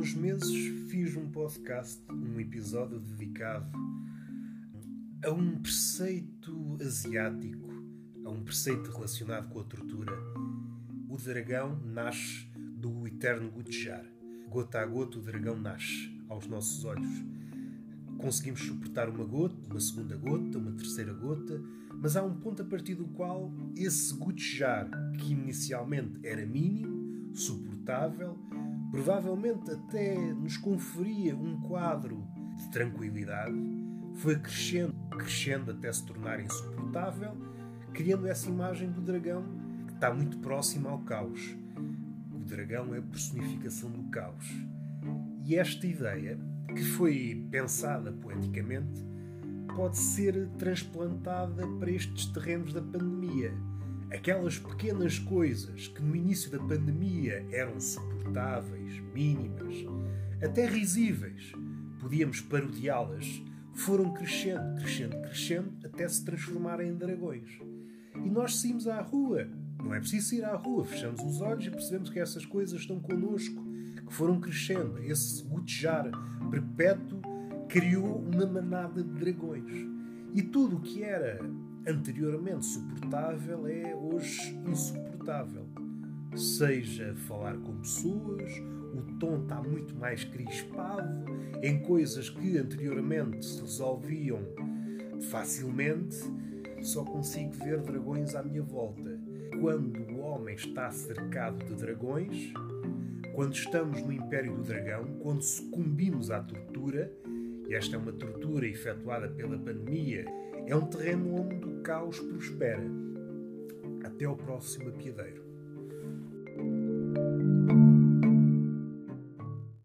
uns meses fiz um podcast, um episódio dedicado a um preceito asiático, a um preceito relacionado com a tortura. O dragão nasce do eterno Gutjar. Gota a gota, o dragão nasce aos nossos olhos. Conseguimos suportar uma gota, uma segunda gota, uma terceira gota, mas há um ponto a partir do qual esse Gutjar, que inicialmente era mínimo, suportável, provavelmente até nos conferia um quadro de tranquilidade, foi crescendo, crescendo até se tornar insuportável, criando essa imagem do dragão que está muito próxima ao caos. O dragão é a personificação do caos. E esta ideia, que foi pensada poeticamente, pode ser transplantada para estes terrenos da pandemia. Aquelas pequenas coisas que no início da pandemia eram suportáveis, mínimas, até risíveis, podíamos parodiá-las, foram crescendo, crescendo, crescendo, até se transformarem em dragões. E nós saímos à rua. Não é preciso ir à rua, fechamos os olhos e percebemos que essas coisas estão connosco, que foram crescendo. Esse gotejar perpétuo criou uma manada de dragões. E tudo o que era anteriormente suportável é hoje insuportável. Seja falar com pessoas, o tom está muito mais crispado, em coisas que anteriormente se resolviam facilmente, só consigo ver dragões à minha volta. Quando o homem está cercado de dragões, quando estamos no Império do Dragão, quando sucumbimos à tortura, e esta é uma tortura efetuada pela pandemia, é um terreno onde o caos prospera. Até ao próximo apiedeiro.